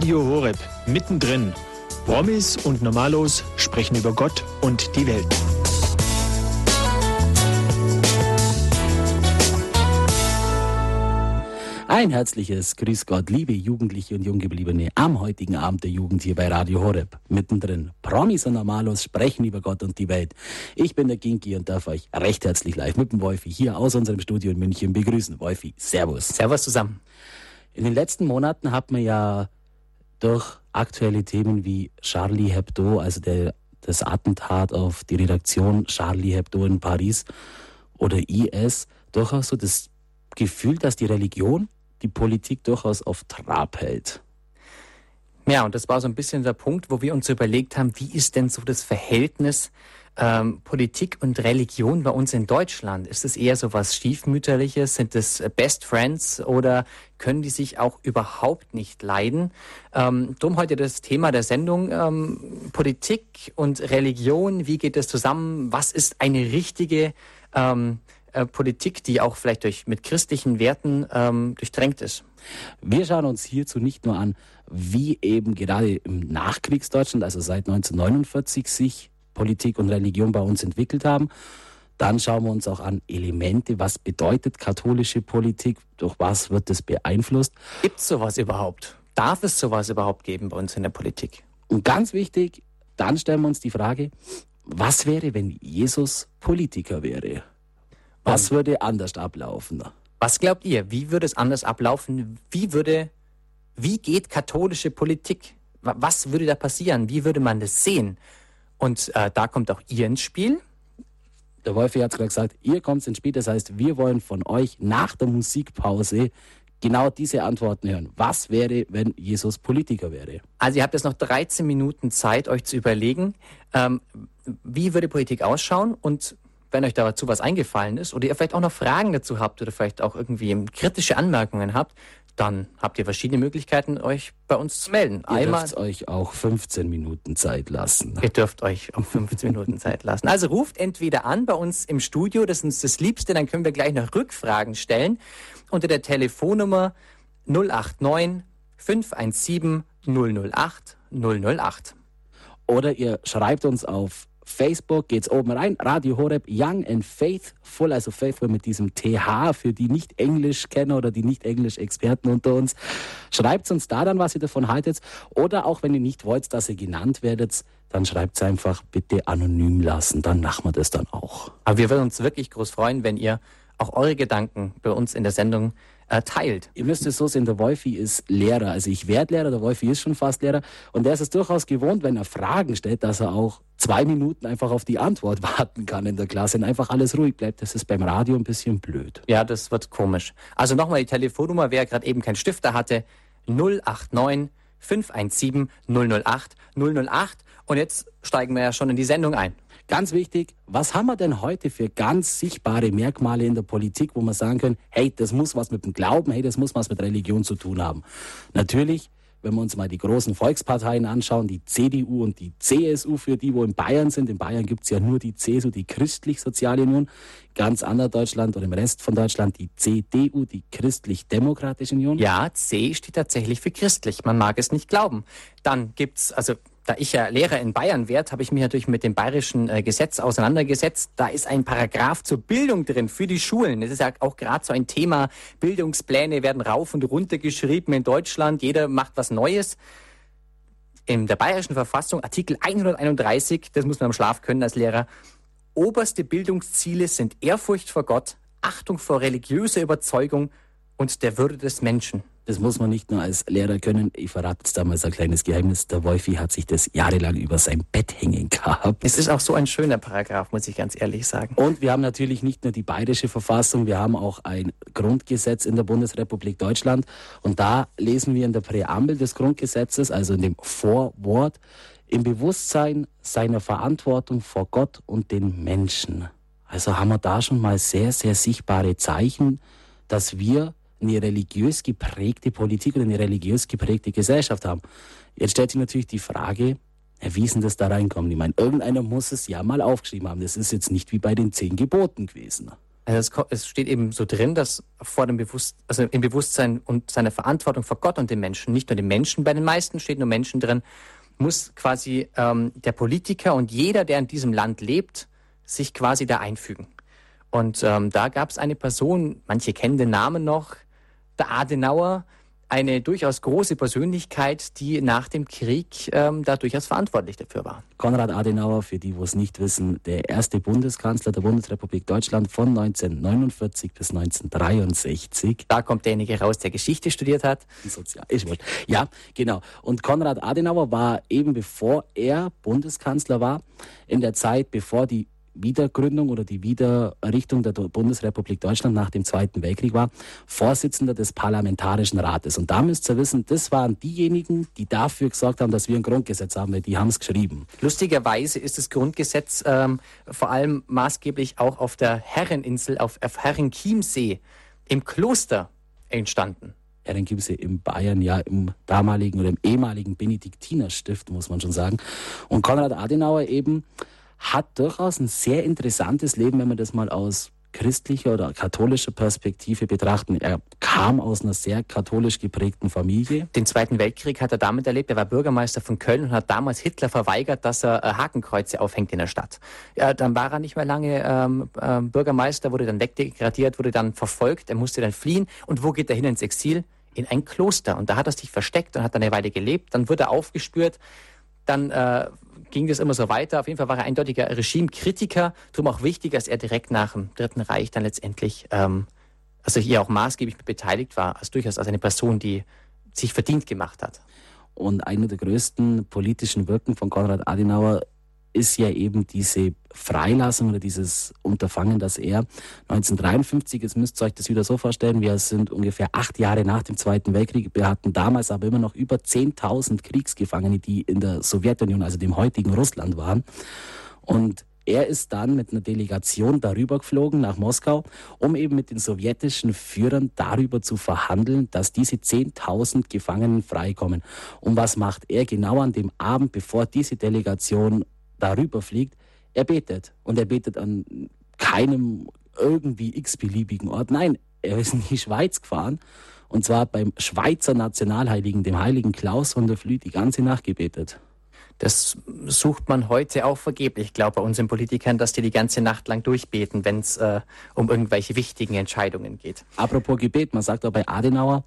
Radio Horeb, mittendrin. Promis und Normalos sprechen über Gott und die Welt. Ein herzliches Grüß Gott, liebe Jugendliche und Junggebliebene, am heutigen Abend der Jugend hier bei Radio Horeb. Mittendrin. Promis und Normalos sprechen über Gott und die Welt. Ich bin der Ginki und darf euch recht herzlich live mit dem Wolfi hier aus unserem Studio in München begrüßen. Wolfi, Servus. Servus zusammen. In den letzten Monaten hat man ja durch aktuelle Themen wie Charlie Hebdo, also der, das Attentat auf die Redaktion Charlie Hebdo in Paris oder IS, durchaus so das Gefühl, dass die Religion die Politik durchaus auf Trab hält. Ja, und das war so ein bisschen der Punkt, wo wir uns überlegt haben, wie ist denn so das Verhältnis ähm, Politik und Religion bei uns in Deutschland? Ist es eher so was Stiefmütterliches? Sind es Best Friends oder können die sich auch überhaupt nicht leiden? Ähm, drum heute das Thema der Sendung ähm, Politik und Religion. Wie geht das zusammen? Was ist eine richtige ähm, äh, Politik, die auch vielleicht durch, mit christlichen Werten ähm, durchdrängt ist. Wir schauen uns hierzu nicht nur an, wie eben gerade im Nachkriegsdeutschland, also seit 1949, sich Politik und Religion bei uns entwickelt haben. Dann schauen wir uns auch an Elemente, was bedeutet katholische Politik, durch was wird das beeinflusst. Gibt es sowas überhaupt? Darf es sowas überhaupt geben bei uns in der Politik? Und ganz wichtig, dann stellen wir uns die Frage, was wäre, wenn Jesus Politiker wäre? Was würde anders ablaufen? Was glaubt ihr? Wie würde es anders ablaufen? Wie würde, wie geht katholische Politik? Was würde da passieren? Wie würde man das sehen? Und äh, da kommt auch ihr ins Spiel. Der Wolfi hat gerade gesagt, ihr kommt ins Spiel. Das heißt, wir wollen von euch nach der Musikpause genau diese Antworten hören. Was wäre, wenn Jesus Politiker wäre? Also ihr habt jetzt noch 13 Minuten Zeit, euch zu überlegen, ähm, wie würde Politik ausschauen und wenn euch dazu was eingefallen ist oder ihr vielleicht auch noch Fragen dazu habt oder vielleicht auch irgendwie kritische Anmerkungen habt, dann habt ihr verschiedene Möglichkeiten, euch bei uns zu melden. Ihr Einmal dürft euch auch 15 Minuten Zeit lassen. Ihr dürft euch auch 15 Minuten Zeit lassen. Also ruft entweder an bei uns im Studio, das ist uns das Liebste, dann können wir gleich noch Rückfragen stellen unter der Telefonnummer 089 517 008 008. Oder ihr schreibt uns auf Facebook geht's oben rein. Radio Horeb Young and Faithful, also Faithful mit diesem TH für die nicht Englisch kennen oder die nicht Englisch Experten unter uns. Schreibt uns da dann, was ihr davon haltet. Oder auch wenn ihr nicht wollt, dass ihr genannt werdet, dann schreibt es einfach bitte anonym lassen. Dann machen wir das dann auch. Aber wir würden uns wirklich groß freuen, wenn ihr auch eure Gedanken bei uns in der Sendung äh, teilt. Ihr müsst es so sehen, der Wolfi ist Lehrer. Also ich werde Lehrer, der Wolfi ist schon fast Lehrer. Und der ist es durchaus gewohnt, wenn er Fragen stellt, dass er auch zwei Minuten einfach auf die Antwort warten kann in der Klasse und einfach alles ruhig bleibt. Das ist beim Radio ein bisschen blöd. Ja, das wird komisch. Also nochmal die Telefonnummer, wer gerade eben keinen Stifter hatte, 089 517 008 008. Und jetzt steigen wir ja schon in die Sendung ein. Ganz wichtig, was haben wir denn heute für ganz sichtbare Merkmale in der Politik, wo wir sagen können, hey, das muss was mit dem Glauben, hey, das muss was mit Religion zu tun haben. Natürlich, wenn wir uns mal die großen Volksparteien anschauen, die CDU und die CSU, für die, wo in Bayern sind, in Bayern gibt es ja nur die CSU, die Christlich-Soziale Union, ganz anders Deutschland oder im Rest von Deutschland die CDU, die Christlich-Demokratische Union. Ja, C steht tatsächlich für christlich, man mag es nicht glauben. Dann gibt's, also da ich ja Lehrer in Bayern werde, habe ich mich natürlich mit dem bayerischen äh, Gesetz auseinandergesetzt. Da ist ein Paragraph zur Bildung drin für die Schulen. Das ist ja auch gerade so ein Thema. Bildungspläne werden rauf und runter geschrieben in Deutschland. Jeder macht was Neues. In der bayerischen Verfassung, Artikel 131, das muss man am Schlaf können als Lehrer. Oberste Bildungsziele sind Ehrfurcht vor Gott, Achtung vor religiöser Überzeugung und der Würde des Menschen. Das muss man nicht nur als Lehrer können. Ich verrate jetzt damals ein kleines Geheimnis. Der Wolfi hat sich das jahrelang über sein Bett hängen gehabt. Es ist auch so ein schöner Paragraph, muss ich ganz ehrlich sagen. Und wir haben natürlich nicht nur die bayerische Verfassung, wir haben auch ein Grundgesetz in der Bundesrepublik Deutschland. Und da lesen wir in der Präambel des Grundgesetzes, also in dem Vorwort, im Bewusstsein seiner Verantwortung vor Gott und den Menschen. Also haben wir da schon mal sehr, sehr sichtbare Zeichen, dass wir eine religiös geprägte Politik oder eine religiös geprägte Gesellschaft haben. Jetzt stellt sich natürlich die Frage, wie ist denn das da reinkommen? Ich meine, irgendeiner muss es ja mal aufgeschrieben haben. Das ist jetzt nicht wie bei den zehn Geboten gewesen. Also es, steht eben so drin, dass vor dem Bewusst, also im Bewusstsein und seiner Verantwortung vor Gott und den Menschen, nicht nur den Menschen, bei den meisten steht nur Menschen drin, muss quasi ähm, der Politiker und jeder, der in diesem Land lebt, sich quasi da einfügen. Und ähm, da gab es eine Person, manche kennen den Namen noch, der Adenauer, eine durchaus große Persönlichkeit, die nach dem Krieg ähm, da durchaus verantwortlich dafür war. Konrad Adenauer, für die, wo es nicht wissen, der erste Bundeskanzler der Bundesrepublik Deutschland von 1949 bis 1963. Da kommt derjenige raus, der Geschichte studiert hat. Sozial, ich wollte. Ja, genau. Und Konrad Adenauer war eben bevor er Bundeskanzler war, in der Zeit, bevor die Wiedergründung oder die Wiedererrichtung der Bundesrepublik Deutschland nach dem Zweiten Weltkrieg war, Vorsitzender des Parlamentarischen Rates. Und da müsst ihr wissen, das waren diejenigen, die dafür gesorgt haben, dass wir ein Grundgesetz haben, weil die haben es geschrieben. Lustigerweise ist das Grundgesetz ähm, vor allem maßgeblich auch auf der Herreninsel, auf, auf Herrenchiemsee im Kloster entstanden. Herrenchiemsee in Bayern, ja, im damaligen oder im ehemaligen Benediktinerstift, muss man schon sagen. Und Konrad Adenauer eben hat durchaus ein sehr interessantes Leben, wenn man das mal aus christlicher oder katholischer Perspektive betrachten. Er kam aus einer sehr katholisch geprägten Familie. Den Zweiten Weltkrieg hat er damit erlebt. Er war Bürgermeister von Köln und hat damals Hitler verweigert, dass er äh, Hakenkreuze aufhängt in der Stadt. Ja, dann war er nicht mehr lange ähm, äh, Bürgermeister, wurde dann wegdegradiert, wurde dann verfolgt, er musste dann fliehen. Und wo geht er hin ins Exil? In ein Kloster. Und da hat er sich versteckt und hat dann eine Weile gelebt. Dann wurde er aufgespürt. Dann äh, ging das immer so weiter. Auf jeden Fall war er eindeutiger Regimekritiker. Darum auch wichtig, dass er direkt nach dem Dritten Reich dann letztendlich, ähm, also hier auch maßgeblich beteiligt war, als durchaus als eine Person, die sich verdient gemacht hat. Und einer der größten politischen Wirken von Konrad Adenauer ist ja eben diese Freilassung oder dieses Unterfangen, dass er 1953, jetzt müsst ihr euch das wieder so vorstellen, wir sind ungefähr acht Jahre nach dem Zweiten Weltkrieg, wir hatten damals aber immer noch über 10.000 Kriegsgefangene, die in der Sowjetunion, also dem heutigen Russland waren. Und er ist dann mit einer Delegation darüber geflogen nach Moskau, um eben mit den sowjetischen Führern darüber zu verhandeln, dass diese 10.000 Gefangenen freikommen. Und was macht er genau an dem Abend, bevor diese Delegation darüber fliegt, er betet. Und er betet an keinem irgendwie x-beliebigen Ort. Nein, er ist in die Schweiz gefahren und zwar beim Schweizer Nationalheiligen, dem heiligen Klaus von der Flü, die ganze Nacht gebetet. Das sucht man heute auch vergeblich, ich glaube, bei unseren Politikern, dass die die ganze Nacht lang durchbeten, wenn es äh, um irgendwelche wichtigen Entscheidungen geht. Apropos Gebet, man sagt auch bei Adenauer,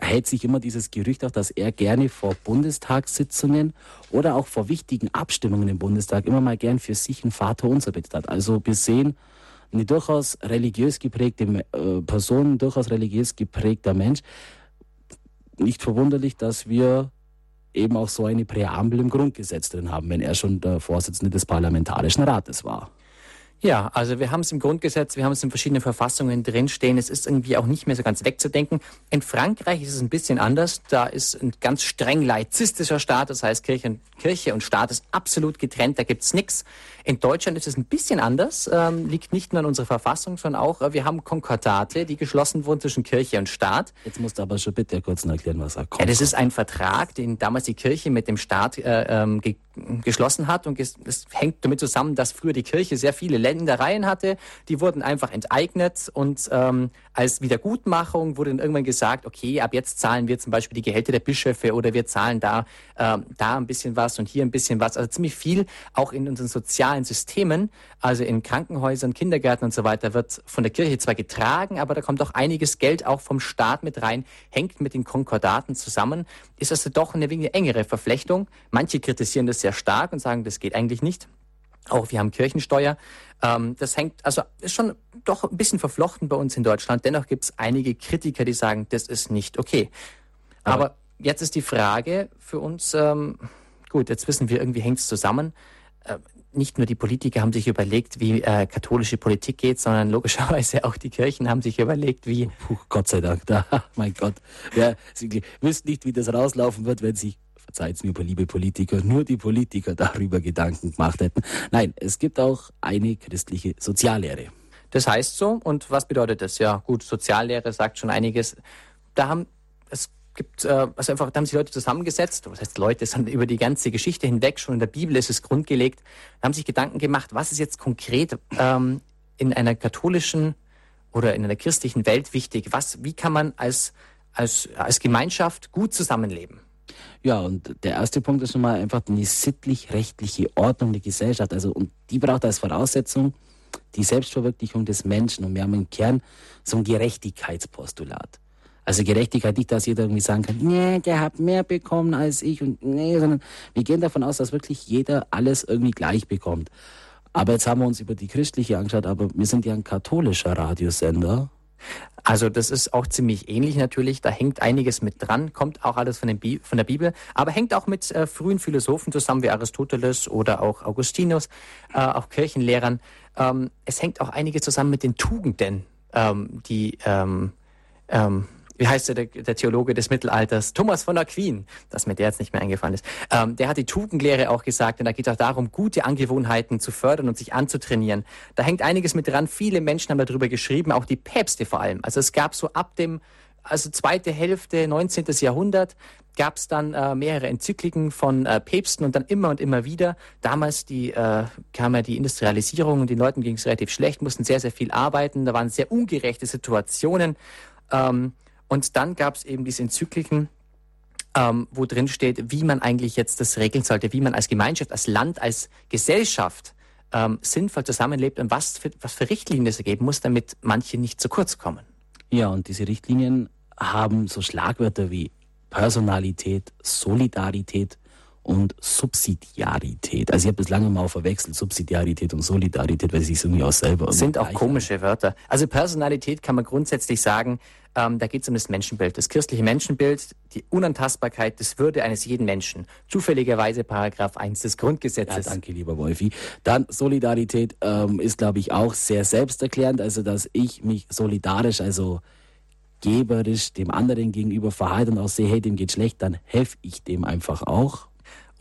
hält sich immer dieses Gerücht auch, dass er gerne vor Bundestagssitzungen oder auch vor wichtigen Abstimmungen im Bundestag immer mal gern für sich ein Vater unser betet hat. Also wir sehen eine durchaus religiös geprägte äh, Person, durchaus religiös geprägter Mensch. Nicht verwunderlich, dass wir eben auch so eine Präambel im Grundgesetz drin haben, wenn er schon der Vorsitzende des Parlamentarischen Rates war. Ja, also wir haben es im Grundgesetz, wir haben es in verschiedenen Verfassungen drinstehen. Es ist irgendwie auch nicht mehr so ganz wegzudenken. In Frankreich ist es ein bisschen anders. Da ist ein ganz streng laizistischer Staat. Das heißt, Kirche und, Kirche und Staat ist absolut getrennt. Da gibt's nichts. In Deutschland ist es ein bisschen anders. Ähm, liegt nicht nur an unserer Verfassung, sondern auch, äh, wir haben Konkordate, die geschlossen wurden zwischen Kirche und Staat. Jetzt musst du aber schon bitte kurz erklären, was er kommt. Ja, das ist ein Vertrag, den damals die Kirche mit dem Staat äh, ähm, ge geschlossen hat. Und es hängt damit zusammen, dass früher die Kirche sehr viele Ländereien hatte. Die wurden einfach enteignet und ähm, als Wiedergutmachung wurde dann irgendwann gesagt, okay, ab jetzt zahlen wir zum Beispiel die Gehälter der Bischöfe oder wir zahlen da, ähm, da ein bisschen was und hier ein bisschen was. Also ziemlich viel auch in unseren sozialen Systemen, also in Krankenhäusern, Kindergärten und so weiter, wird von der Kirche zwar getragen, aber da kommt auch einiges Geld auch vom Staat mit rein, hängt mit den Konkordaten zusammen, ist also doch eine wenig engere Verflechtung. Manche kritisieren das sehr stark und sagen, das geht eigentlich nicht. Auch wir haben Kirchensteuer. Ähm, das hängt, also ist schon doch ein bisschen verflochten bei uns in Deutschland. Dennoch gibt es einige Kritiker, die sagen, das ist nicht okay. Aber, Aber jetzt ist die Frage für uns, ähm, gut, jetzt wissen wir, irgendwie hängt es zusammen. Äh, nicht nur die Politiker haben sich überlegt, wie äh, katholische Politik geht, sondern logischerweise auch die Kirchen haben sich überlegt, wie. Puh, Gott sei Dank, da, mein Gott. Ja, Sie wüssten nicht, wie das rauslaufen wird, wenn Sie verzeiht mir, liebe Politiker, nur die Politiker darüber Gedanken gemacht hätten. Nein, es gibt auch eine christliche Soziallehre. Das heißt so. Und was bedeutet das? Ja, gut, Soziallehre sagt schon einiges. Da haben gibt, äh, also einfach, da haben sich Leute zusammengesetzt, was heißt Leute, sondern über die ganze Geschichte hinweg, schon in der Bibel ist es grundgelegt, haben sich Gedanken gemacht, was ist jetzt konkret ähm, in einer katholischen oder in einer christlichen Welt wichtig? Was, wie kann man als, als, als Gemeinschaft gut zusammenleben? Ja, und der erste Punkt ist schon mal einfach eine sittlich-rechtliche Ordnung der Gesellschaft. Also, und die braucht als Voraussetzung die Selbstverwirklichung des Menschen. Und wir haben im Kern so ein Gerechtigkeitspostulat. Also Gerechtigkeit nicht, dass jeder irgendwie sagen kann, nee, der hat mehr bekommen als ich und nee, sondern wir gehen davon aus, dass wirklich jeder alles irgendwie gleich bekommt. Aber jetzt haben wir uns über die christliche angeschaut, aber wir sind ja ein katholischer Radiosender. Also das ist auch ziemlich ähnlich natürlich. Da hängt einiges mit dran, kommt auch alles von, den von der Bibel, aber hängt auch mit äh, frühen Philosophen zusammen wie Aristoteles oder auch Augustinus, äh, auch Kirchenlehrern. Ähm, es hängt auch einiges zusammen mit den Tugenden, ähm, die ähm, ähm wie heißt der, der Theologe des Mittelalters, Thomas von Aquin, dass mir der jetzt nicht mehr eingefallen ist, ähm, der hat die Tugendlehre auch gesagt und da geht es auch darum, gute Angewohnheiten zu fördern und sich anzutrainieren. Da hängt einiges mit dran. Viele Menschen haben darüber geschrieben, auch die Päpste vor allem. Also es gab so ab dem also zweite Hälfte 19. Jahrhundert gab es dann äh, mehrere Enzykliken von äh, Päpsten und dann immer und immer wieder. Damals die, äh, kam ja die Industrialisierung und den Leuten ging es relativ schlecht, mussten sehr, sehr viel arbeiten. Da waren sehr ungerechte Situationen. Ähm, und dann gab es eben diese Enzykliken, ähm, wo drin steht, wie man eigentlich jetzt das regeln sollte, wie man als Gemeinschaft, als Land, als Gesellschaft ähm, sinnvoll zusammenlebt und was für, was für Richtlinien es geben muss, damit manche nicht zu kurz kommen. Ja, und diese Richtlinien haben so Schlagwörter wie Personalität, Solidarität und Subsidiarität. Also ich habe das lange mal verwechselt, Subsidiarität und Solidarität, weil sie sich irgendwie auch selber... Sind auch komische haben. Wörter. Also Personalität kann man grundsätzlich sagen, ähm, da geht es um das Menschenbild, das christliche Menschenbild, die Unantastbarkeit des Würde eines jeden Menschen. Zufälligerweise Paragraph 1 des Grundgesetzes. Ja, danke, lieber Wolfi. Dann Solidarität ähm, ist, glaube ich, auch sehr selbsterklärend, also dass ich mich solidarisch, also geberisch dem anderen gegenüber verhalte und auch sehe, hey, dem geht schlecht, dann helfe ich dem einfach auch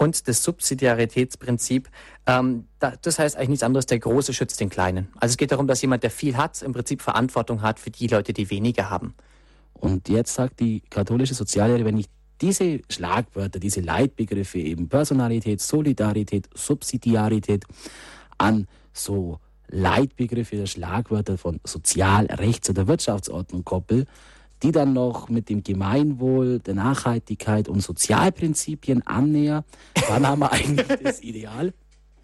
und das Subsidiaritätsprinzip. Ähm, da, das heißt eigentlich nichts anderes, der Große schützt den Kleinen. Also es geht darum, dass jemand, der viel hat, im Prinzip Verantwortung hat für die Leute, die weniger haben. Und jetzt sagt die katholische Soziallehre, wenn ich diese Schlagwörter, diese Leitbegriffe eben Personalität, Solidarität, Subsidiarität an so Leitbegriffe Schlagwörter von Sozial-, Rechts- oder Wirtschaftsordnung koppel, die dann noch mit dem Gemeinwohl, der Nachhaltigkeit und Sozialprinzipien annäher, dann haben wir eigentlich das Ideal.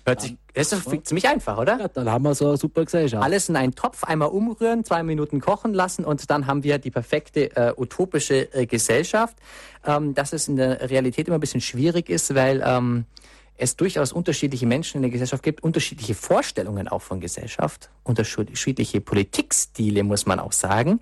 Hört sich, das ist doch ziemlich einfach, oder? Ja, dann haben wir so eine super Gesellschaft. Alles in einen Topf, einmal umrühren, zwei Minuten kochen lassen und dann haben wir die perfekte äh, utopische äh, Gesellschaft. Ähm, dass es in der Realität immer ein bisschen schwierig ist, weil ähm, es durchaus unterschiedliche Menschen in der Gesellschaft gibt, unterschiedliche Vorstellungen auch von Gesellschaft, unterschiedliche Politikstile, muss man auch sagen.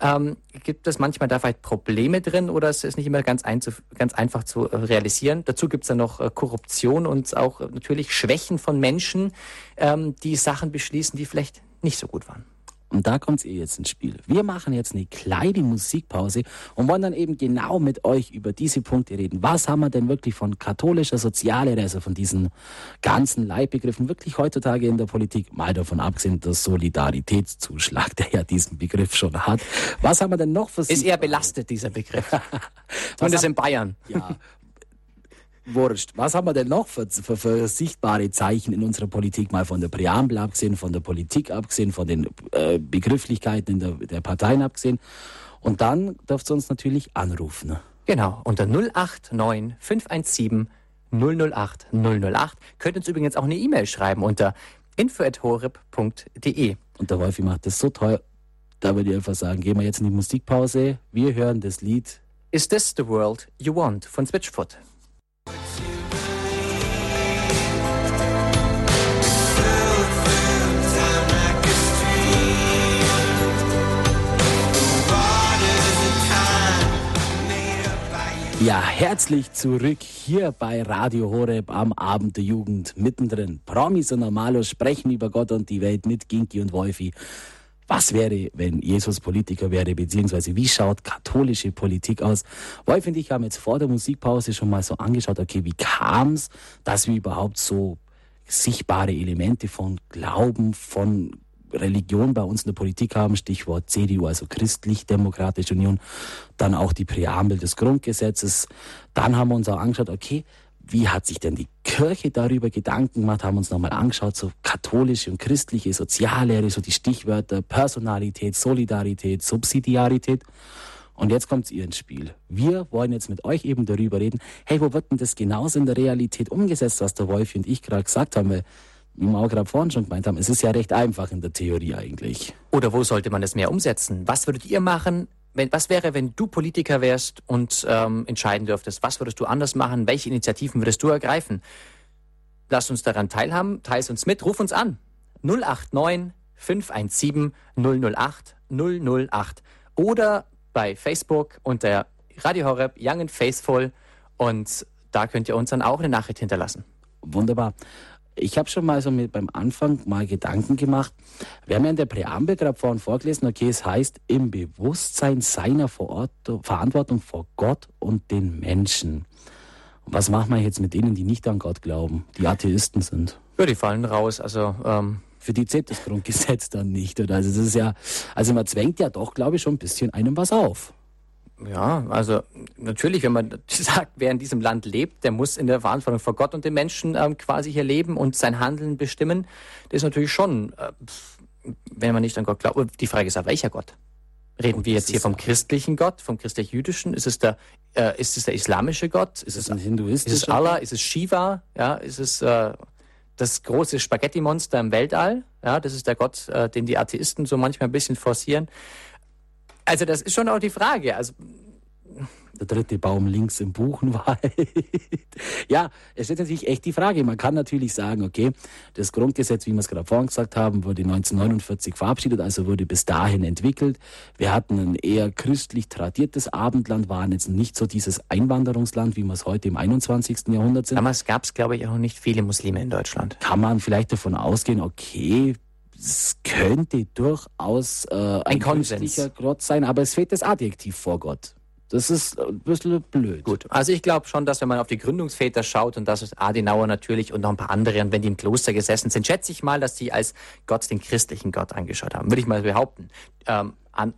Ähm, gibt es manchmal da vielleicht Probleme drin oder ist es nicht immer ganz, ein, ganz einfach zu realisieren? Dazu gibt es dann noch äh, Korruption und auch natürlich Schwächen von Menschen, ähm, die Sachen beschließen, die vielleicht nicht so gut waren. Und da kommt ihr jetzt ins Spiel. Wir machen jetzt eine kleine Musikpause und wollen dann eben genau mit euch über diese Punkte reden. Was haben wir denn wirklich von katholischer Soziallehre, also von diesen ganzen Leitbegriffen wirklich heutzutage in der Politik, mal davon abgesehen, der Solidaritätszuschlag, der ja diesen Begriff schon hat. Was haben wir denn noch für Ist eher belastet, dieser Begriff. Zumindest in Bayern. Ja, wurscht. Was haben wir denn noch für, für, für, sichtbare Zeichen in unserer Politik, mal von der Präambel abgesehen, von der Politik abgesehen, von den äh, Begrifflichkeiten in der, der Parteien abgesehen? Und dann dürft ihr uns natürlich anrufen. Genau, unter 089 517 008 008. Könnt uns übrigens auch eine E-Mail schreiben unter info.horeb.de. Und der Wolfi macht das so toll, da würde ich einfach sagen, gehen wir jetzt in die Musikpause. Wir hören das Lied Is This the World You Want von Switchfoot. Ja, herzlich zurück hier bei Radio Horeb am Abend der Jugend mittendrin. Promis und Normalos sprechen über Gott und die Welt mit Ginki und Wolfi. Was wäre, wenn Jesus Politiker wäre, beziehungsweise wie schaut katholische Politik aus? Wolf und ich haben jetzt vor der Musikpause schon mal so angeschaut, okay, wie kam es, dass wir überhaupt so sichtbare Elemente von Glauben, von Religion bei uns in der Politik haben, Stichwort CDU, also Christlich-Demokratische Union, dann auch die Präambel des Grundgesetzes. Dann haben wir uns auch angeschaut, okay, wie hat sich denn die Kirche darüber Gedanken gemacht, haben uns nochmal angeschaut, so katholische und christliche Soziallehre, so die Stichwörter Personalität, Solidarität, Subsidiarität. Und jetzt kommt ihr ins Spiel. Wir wollen jetzt mit euch eben darüber reden, hey, wo wird denn das genauso in der Realität umgesetzt, was der Wolfi und ich gerade gesagt haben? Weil, wie wir auch gerade vorhin schon gemeint haben, es ist ja recht einfach in der Theorie eigentlich. Oder wo sollte man das mehr umsetzen? Was würdet ihr machen? Wenn, was wäre, wenn du Politiker wärst und ähm, entscheiden dürftest? Was würdest du anders machen? Welche Initiativen würdest du ergreifen? Lass uns daran teilhaben, teils uns mit, ruf uns an. 089 517 008 008 oder bei Facebook unter Radio Horeb Young and Faithful und da könnt ihr uns dann auch eine Nachricht hinterlassen. Wunderbar. Ich habe schon mal so mit beim Anfang mal Gedanken gemacht. Wir haben ja in der Präambel gerade vorhin vorgelesen, okay, es heißt im Bewusstsein seiner Verantwortung vor Gott und den Menschen. Und was machen wir jetzt mit denen, die nicht an Gott glauben, die Atheisten sind? Ja, die fallen raus. Also ähm für die zählt das Grundgesetz dann nicht. Oder? Also das ist ja, also man zwängt ja doch, glaube ich, schon ein bisschen einem was auf. Ja, also natürlich, wenn man sagt, wer in diesem Land lebt, der muss in der Verantwortung vor Gott und den Menschen ähm, quasi hier leben und sein Handeln bestimmen. Das ist natürlich schon, äh, wenn man nicht an Gott glaubt. Die Frage ist ja, welcher Gott? Reden wir jetzt hier vom christlichen Gott, vom christlich-jüdischen? Ist es der, äh, ist es der islamische Gott? Ist, ist es ein hinduistischer? Ist es Allah? Ist es Shiva? Ja, ist es äh, das große Spaghetti-Monster im Weltall? Ja, das ist der Gott, äh, den die Atheisten so manchmal ein bisschen forcieren. Also das ist schon auch die Frage. Also der dritte Baum links im Buchenwald. ja, es stellt natürlich echt die Frage. Man kann natürlich sagen, okay, das Grundgesetz, wie wir es gerade vorhin gesagt haben, wurde 1949 verabschiedet, also wurde bis dahin entwickelt. Wir hatten ein eher christlich tradiertes Abendland, waren jetzt nicht so dieses Einwanderungsland, wie wir es heute im 21. Jahrhundert sind. Damals gab es, glaube ich, auch nicht viele Muslime in Deutschland. Kann man vielleicht davon ausgehen, okay, es könnte durchaus äh, ein, ein christlicher Gott sein, aber es fehlt das Adjektiv vor Gott. Das ist ein bisschen blöd. Gut, also ich glaube schon, dass wenn man auf die Gründungsväter schaut und das ist Adenauer natürlich und noch ein paar andere und wenn die im Kloster gesessen sind, schätze ich mal, dass die als Gott den christlichen Gott angeschaut haben, würde ich mal behaupten. Ähm, an,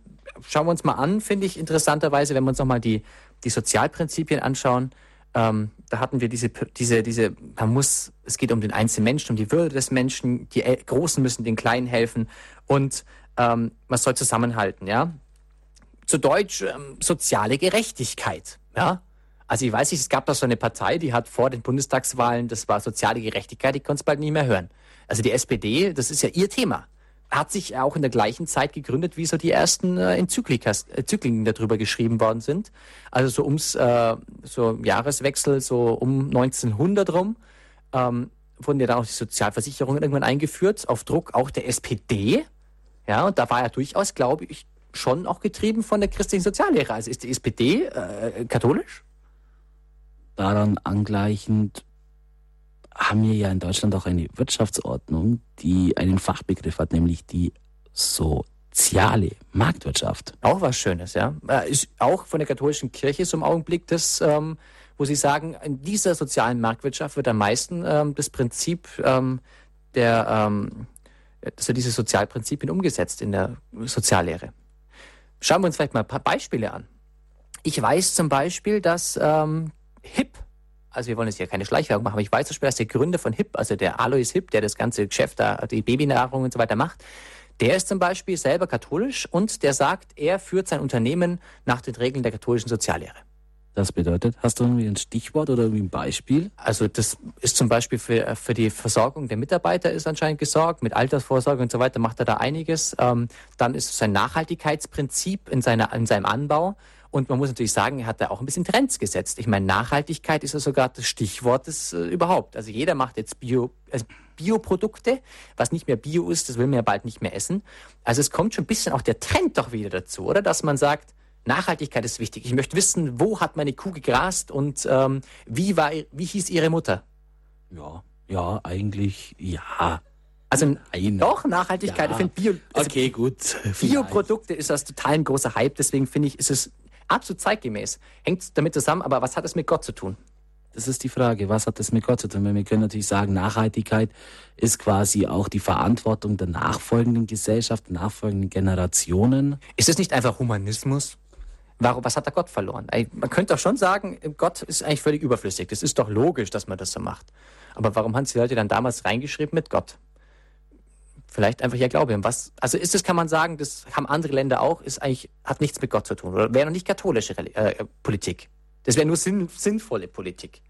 schauen wir uns mal an, finde ich interessanterweise, wenn wir uns nochmal die, die Sozialprinzipien anschauen, ähm, da hatten wir diese, diese, diese, man muss, es geht um den einzelnen Menschen, um die Würde des Menschen, die Großen müssen den Kleinen helfen und ähm, man soll zusammenhalten, ja zu Deutsch ähm, soziale Gerechtigkeit. Ja? Also ich weiß nicht, es gab da so eine Partei, die hat vor den Bundestagswahlen, das war soziale Gerechtigkeit, die konnte es bald nicht mehr hören. Also die SPD, das ist ja ihr Thema. Hat sich auch in der gleichen Zeit gegründet, wie so die ersten äh, Enzyklikas, Enzykliken darüber geschrieben worden sind. Also so ums äh, so Jahreswechsel, so um 1900 rum, ähm, wurden ja dann auch die Sozialversicherungen irgendwann eingeführt, auf Druck auch der SPD. Ja, und da war ja durchaus, glaube ich, schon auch getrieben von der christlichen Soziallehre. Also ist die SPD äh, katholisch? Daran angleichend haben wir ja in Deutschland auch eine Wirtschaftsordnung, die einen Fachbegriff hat, nämlich die soziale Marktwirtschaft. Auch was Schönes, ja. Äh, ist auch von der katholischen Kirche im Augenblick das, ähm, wo sie sagen, in dieser sozialen Marktwirtschaft wird am meisten ähm, das Prinzip ähm, der, ähm, also diese Sozialprinzipien umgesetzt in der Soziallehre. Schauen wir uns vielleicht mal ein paar Beispiele an. Ich weiß zum Beispiel, dass ähm, HIP, also wir wollen jetzt hier keine Schleichwerbung machen, aber ich weiß zum Beispiel, dass der Gründer von HIP, also der Alois HIP, der das ganze Geschäft da, die Babynahrung und so weiter macht, der ist zum Beispiel selber katholisch und der sagt, er führt sein Unternehmen nach den Regeln der katholischen Soziallehre. Das bedeutet, hast du irgendwie ein Stichwort oder irgendwie ein Beispiel? Also das ist zum Beispiel für, für die Versorgung der Mitarbeiter ist anscheinend gesorgt, mit Altersvorsorge und so weiter macht er da einiges. Ähm, dann ist es ein Nachhaltigkeitsprinzip in, seiner, in seinem Anbau. Und man muss natürlich sagen, er hat da auch ein bisschen Trends gesetzt. Ich meine, Nachhaltigkeit ist ja sogar das Stichwort des äh, überhaupt. Also jeder macht jetzt Bio, also Bioprodukte. Was nicht mehr Bio ist, das will man ja bald nicht mehr essen. Also es kommt schon ein bisschen auch der Trend doch wieder dazu, oder? Dass man sagt, Nachhaltigkeit ist wichtig. Ich möchte wissen, wo hat meine Kuh gegrast und ähm, wie, war, wie hieß ihre Mutter? Ja, ja, eigentlich ja. Also Nein. doch, Nachhaltigkeit. Ja. Ich finde Bio. Also okay, gut. Bioprodukte ist das total ein großer Hype, deswegen finde ich, ist es absolut zeitgemäß. Hängt damit zusammen, aber was hat es mit Gott zu tun? Das ist die Frage, was hat das mit Gott zu tun? Weil wir können natürlich sagen, Nachhaltigkeit ist quasi auch die Verantwortung der nachfolgenden Gesellschaft, der nachfolgenden Generationen. Ist es nicht einfach Humanismus? Warum, was hat da Gott verloren? Man könnte doch schon sagen, Gott ist eigentlich völlig überflüssig. Das ist doch logisch, dass man das so macht. Aber warum haben die Leute dann damals reingeschrieben mit Gott? Vielleicht einfach ihr Glaube. Was, also ist es, kann man sagen, das haben andere Länder auch, ist eigentlich, hat nichts mit Gott zu tun. Oder wäre noch nicht katholische äh, Politik. Das wäre nur sinn, sinnvolle Politik.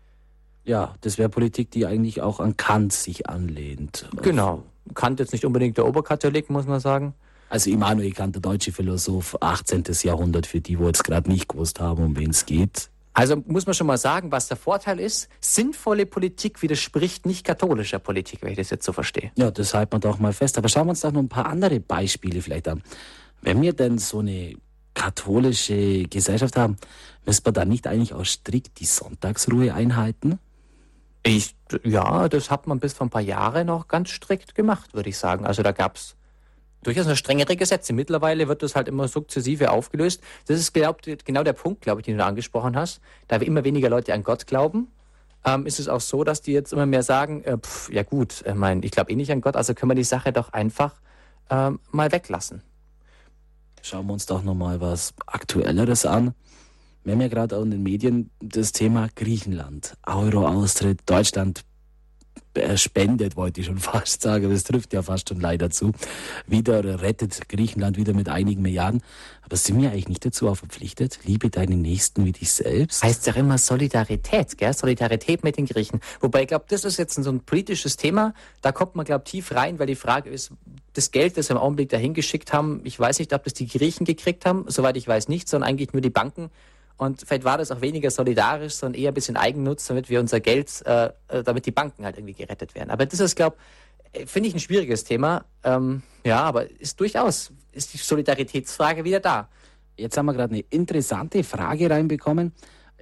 Ja, das wäre Politik, die eigentlich auch an Kant sich anlehnt. Genau. Kant jetzt nicht unbedingt der Oberkatholik, muss man sagen. Also Immanuel Kant, der deutsche Philosoph, 18. Jahrhundert, für die, wo jetzt gerade nicht gewusst haben, um wen es geht. Also muss man schon mal sagen, was der Vorteil ist. Sinnvolle Politik widerspricht nicht katholischer Politik, wenn ich das jetzt so verstehe. Ja, das halten wir doch mal fest. Aber schauen wir uns doch noch ein paar andere Beispiele vielleicht an. Wenn wir denn so eine katholische Gesellschaft haben, müssen wir dann nicht eigentlich auch strikt die Sonntagsruhe einhalten? Ich, ja, das hat man bis vor ein paar Jahren noch ganz strikt gemacht, würde ich sagen. Also da gab es durchaus noch strengere Gesetze. Mittlerweile wird das halt immer sukzessive aufgelöst. Das ist glaub, genau der Punkt, glaube ich, den du angesprochen hast. Da wir immer weniger Leute an Gott glauben, ähm, ist es auch so, dass die jetzt immer mehr sagen, äh, pf, ja gut, ich, mein, ich glaube eh nicht an Gott, also können wir die Sache doch einfach ähm, mal weglassen. Schauen wir uns doch nochmal was Aktuelleres an. Wir haben ja gerade auch in den Medien das Thema Griechenland, Euro-Austritt, Deutschland spendet, wollte ich schon fast sagen, das trifft ja fast schon leider zu. Wieder rettet Griechenland wieder mit einigen Milliarden. Aber sind wir eigentlich nicht dazu auch verpflichtet? Liebe deinen Nächsten wie dich selbst? Heißt ja immer Solidarität, gell? Solidarität mit den Griechen. Wobei ich glaube, das ist jetzt so ein politisches Thema. Da kommt man, glaube ich, tief rein, weil die Frage ist, das Geld, das wir im Augenblick dahin geschickt haben, ich weiß nicht, ob das die Griechen gekriegt haben. Soweit ich weiß nicht, sondern eigentlich nur die Banken und vielleicht war das auch weniger solidarisch, sondern eher ein bisschen Eigennutz, damit wir unser Geld, äh, äh damit die Banken halt irgendwie gerettet werden. Aber das ist, glaube ich, finde ich ein schwieriges Thema. Ähm, ja, aber ist durchaus, ist die Solidaritätsfrage wieder da. Jetzt haben wir gerade eine interessante Frage reinbekommen.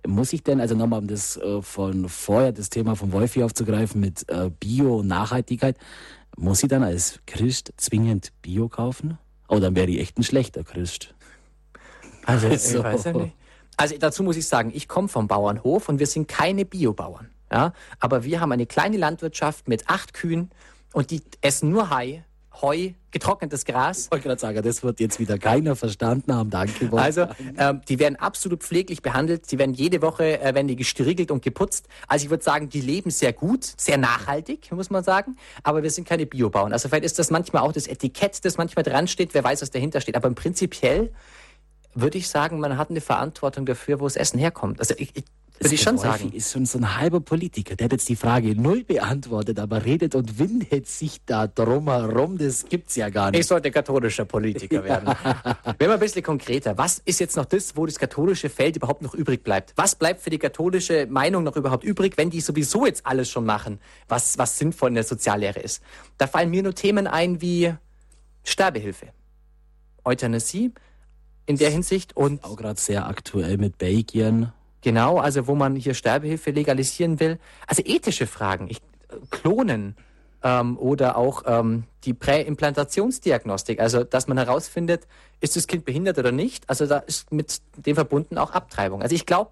Muss ich denn, also nochmal um das äh, von vorher, das Thema von Wolfi aufzugreifen mit äh, Bio und Nachhaltigkeit, muss ich dann als Christ zwingend Bio kaufen? Oh, dann wäre ich echt ein schlechter Christ. Also, ich weiß ja nicht. Also dazu muss ich sagen, ich komme vom Bauernhof und wir sind keine Biobauern. Ja? Aber wir haben eine kleine Landwirtschaft mit acht Kühen und die essen nur Hai, Heu, getrocknetes Gras. Ich wollte gerade sagen, das wird jetzt wieder keiner verstanden haben. Danke. Also, ähm, die werden absolut pfleglich behandelt. Die werden jede Woche äh, werden die gestriegelt und geputzt. Also ich würde sagen, die leben sehr gut, sehr nachhaltig, muss man sagen. Aber wir sind keine Biobauern. Also vielleicht ist das manchmal auch das Etikett, das manchmal dran steht. Wer weiß, was dahinter steht. Aber im prinzipiell würde ich sagen, man hat eine Verantwortung dafür, wo das Essen herkommt. Also ich, ich würde ich schon sagen. ist schon so ein halber Politiker, der hat jetzt die Frage null beantwortet, aber redet und windet sich da drum herum, das gibt's ja gar nicht. Ich sollte katholischer Politiker werden. Werden wir ein bisschen konkreter. Was ist jetzt noch das, wo das katholische Feld überhaupt noch übrig bleibt? Was bleibt für die katholische Meinung noch überhaupt übrig, wenn die sowieso jetzt alles schon machen, was, was sinnvoll in der Soziallehre ist? Da fallen mir nur Themen ein wie Sterbehilfe, Euthanasie, in der Hinsicht. Und auch gerade sehr aktuell mit Belgien. Genau, also wo man hier Sterbehilfe legalisieren will. Also ethische Fragen, ich, Klonen ähm, oder auch ähm, die Präimplantationsdiagnostik, also dass man herausfindet, ist das Kind behindert oder nicht. Also da ist mit dem verbunden auch Abtreibung. Also ich glaube,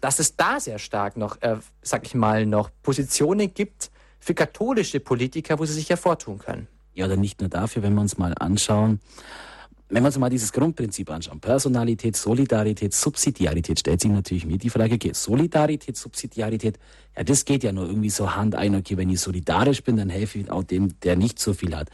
dass es da sehr stark noch, äh, sag ich mal, noch Positionen gibt für katholische Politiker, wo sie sich hervortun können. Ja, oder nicht nur dafür, wenn wir uns mal anschauen, wenn wir uns mal dieses Grundprinzip anschauen, Personalität, Solidarität, Subsidiarität, stellt sich natürlich mir die Frage, okay, Solidarität, Subsidiarität, ja, das geht ja nur irgendwie so Hand ein, okay, wenn ich solidarisch bin, dann helfe ich auch dem, der nicht so viel hat.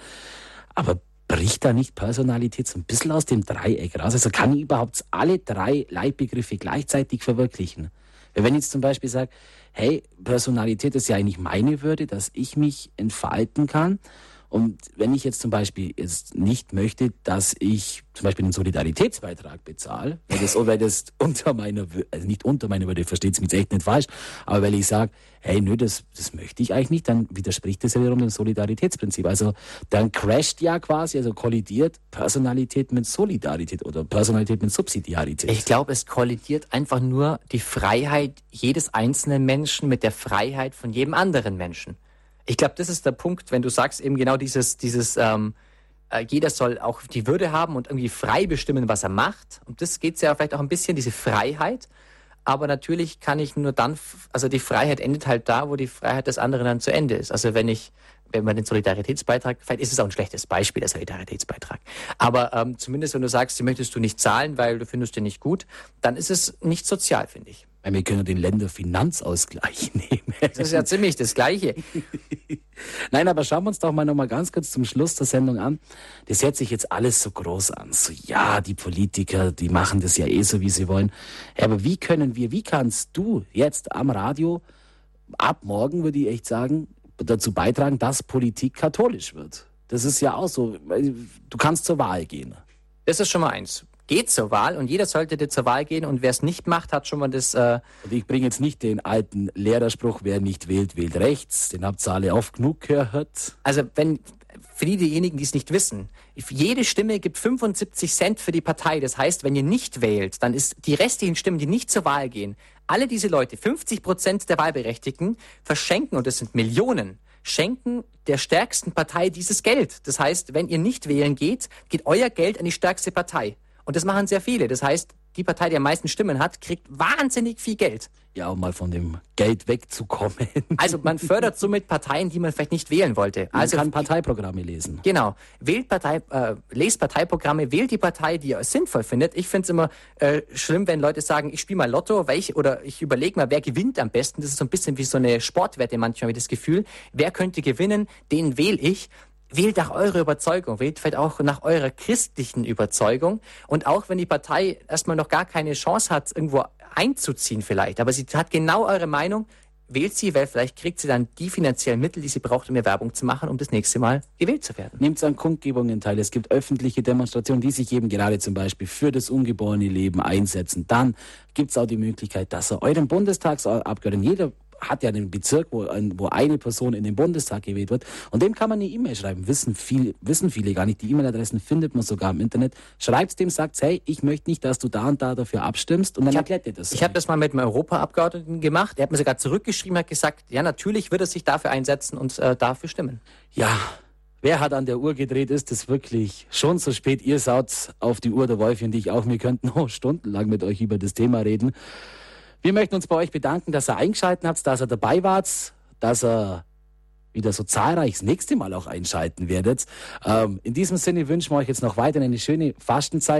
Aber bricht da nicht Personalität so ein bisschen aus dem Dreieck raus? Also kann ich überhaupt alle drei Leitbegriffe gleichzeitig verwirklichen? Wenn ich jetzt zum Beispiel sage, hey, Personalität ist ja eigentlich meine Würde, dass ich mich entfalten kann und wenn ich jetzt zum Beispiel jetzt nicht möchte, dass ich zum Beispiel einen Solidaritätsbeitrag bezahle, weil das, weil das unter meiner, also nicht unter meiner Würde, versteht es mich jetzt echt nicht falsch, aber weil ich sage, hey, nö, das, das möchte ich eigentlich nicht, dann widerspricht das ja wiederum dem Solidaritätsprinzip. Also dann crasht ja quasi, also kollidiert Personalität mit Solidarität oder Personalität mit Subsidiarität. Ich glaube, es kollidiert einfach nur die Freiheit jedes einzelnen Menschen mit der Freiheit von jedem anderen Menschen. Ich glaube, das ist der Punkt, wenn du sagst eben genau dieses, dieses, ähm, äh, jeder soll auch die Würde haben und irgendwie frei bestimmen, was er macht. Und das geht ja vielleicht auch ein bisschen, diese Freiheit. Aber natürlich kann ich nur dann, also die Freiheit endet halt da, wo die Freiheit des anderen dann zu Ende ist. Also wenn ich, wenn man den Solidaritätsbeitrag, vielleicht ist es auch ein schlechtes Beispiel, der Solidaritätsbeitrag. Aber ähm, zumindest wenn du sagst, die möchtest du nicht zahlen, weil du findest den nicht gut, dann ist es nicht sozial, finde ich. Ja, wir können den Länderfinanzausgleich nehmen. Das ist ja ziemlich das Gleiche. Nein, aber schauen wir uns doch mal noch mal ganz kurz zum Schluss der Sendung an. Das hört sich jetzt alles so groß an. So, ja, die Politiker, die machen das ja eh so, wie sie wollen. Ja, aber wie können wir, wie kannst du jetzt am Radio ab morgen, würde ich echt sagen, dazu beitragen, dass Politik katholisch wird? Das ist ja auch so. Du kannst zur Wahl gehen. Das ist schon mal eins geht zur Wahl und jeder sollte zur Wahl gehen und wer es nicht macht, hat schon mal das. Äh und ich bringe jetzt nicht den alten Lehrerspruch, wer nicht wählt, wählt rechts. Den habt ihr alle oft genug gehört. Also wenn für diejenigen, die es nicht wissen, jede Stimme gibt 75 Cent für die Partei. Das heißt, wenn ihr nicht wählt, dann ist die restlichen Stimmen, die nicht zur Wahl gehen, alle diese Leute, 50 Prozent der Wahlberechtigten, verschenken, und das sind Millionen, schenken der stärksten Partei dieses Geld. Das heißt, wenn ihr nicht wählen geht, geht euer Geld an die stärkste Partei. Und das machen sehr viele. Das heißt, die Partei, die am meisten Stimmen hat, kriegt wahnsinnig viel Geld. Ja, um mal von dem Geld wegzukommen. Also man fördert somit Parteien, die man vielleicht nicht wählen wollte. Man also kann Parteiprogramme lesen. Genau. Wählt Partei, äh, lest Parteiprogramme, wählt die Partei, die ihr sinnvoll findet. Ich finde es immer äh, schlimm, wenn Leute sagen, ich spiele mal Lotto, welch, oder ich überlege mal, wer gewinnt am besten. Das ist so ein bisschen wie so eine Sportwette manchmal, wie das Gefühl. Wer könnte gewinnen? Den wähle ich wählt nach eurer Überzeugung, wählt vielleicht auch nach eurer christlichen Überzeugung. Und auch wenn die Partei erstmal noch gar keine Chance hat, irgendwo einzuziehen vielleicht, aber sie hat genau eure Meinung, wählt sie, weil vielleicht kriegt sie dann die finanziellen Mittel, die sie braucht, um mehr Werbung zu machen, um das nächste Mal gewählt zu werden. Nehmt an Kundgebungen teil. Es gibt öffentliche Demonstrationen, die sich eben gerade zum Beispiel für das ungeborene Leben einsetzen. Dann gibt es auch die Möglichkeit, dass ihr euren Bundestagsabgeordneten, jeder hat ja einen Bezirk, wo, wo eine Person in den Bundestag gewählt wird. Und dem kann man eine E-Mail schreiben. Wissen, viel, wissen viele gar nicht. Die E-Mail-Adressen findet man sogar im Internet. Schreibt dem, sagt, hey, ich möchte nicht, dass du da und da dafür abstimmst. Und dann hab, erklärt ihr das. Ich habe das mal mit einem Europaabgeordneten gemacht. Er hat mir sogar zurückgeschrieben, hat gesagt, ja, natürlich wird er sich dafür einsetzen und äh, dafür stimmen. Ja, Wer hat an der Uhr gedreht? Ist es wirklich schon so spät? Ihr saut auf die Uhr, der Wolfi und ich auch. Wir könnten oh, stundenlang mit euch über das Thema reden. Wir möchten uns bei euch bedanken, dass ihr eingeschaltet habt, dass ihr dabei wart, dass ihr wieder so zahlreich das nächste Mal auch einschalten werdet. Ähm, in diesem Sinne wünschen wir euch jetzt noch weiter eine schöne Fastenzeit.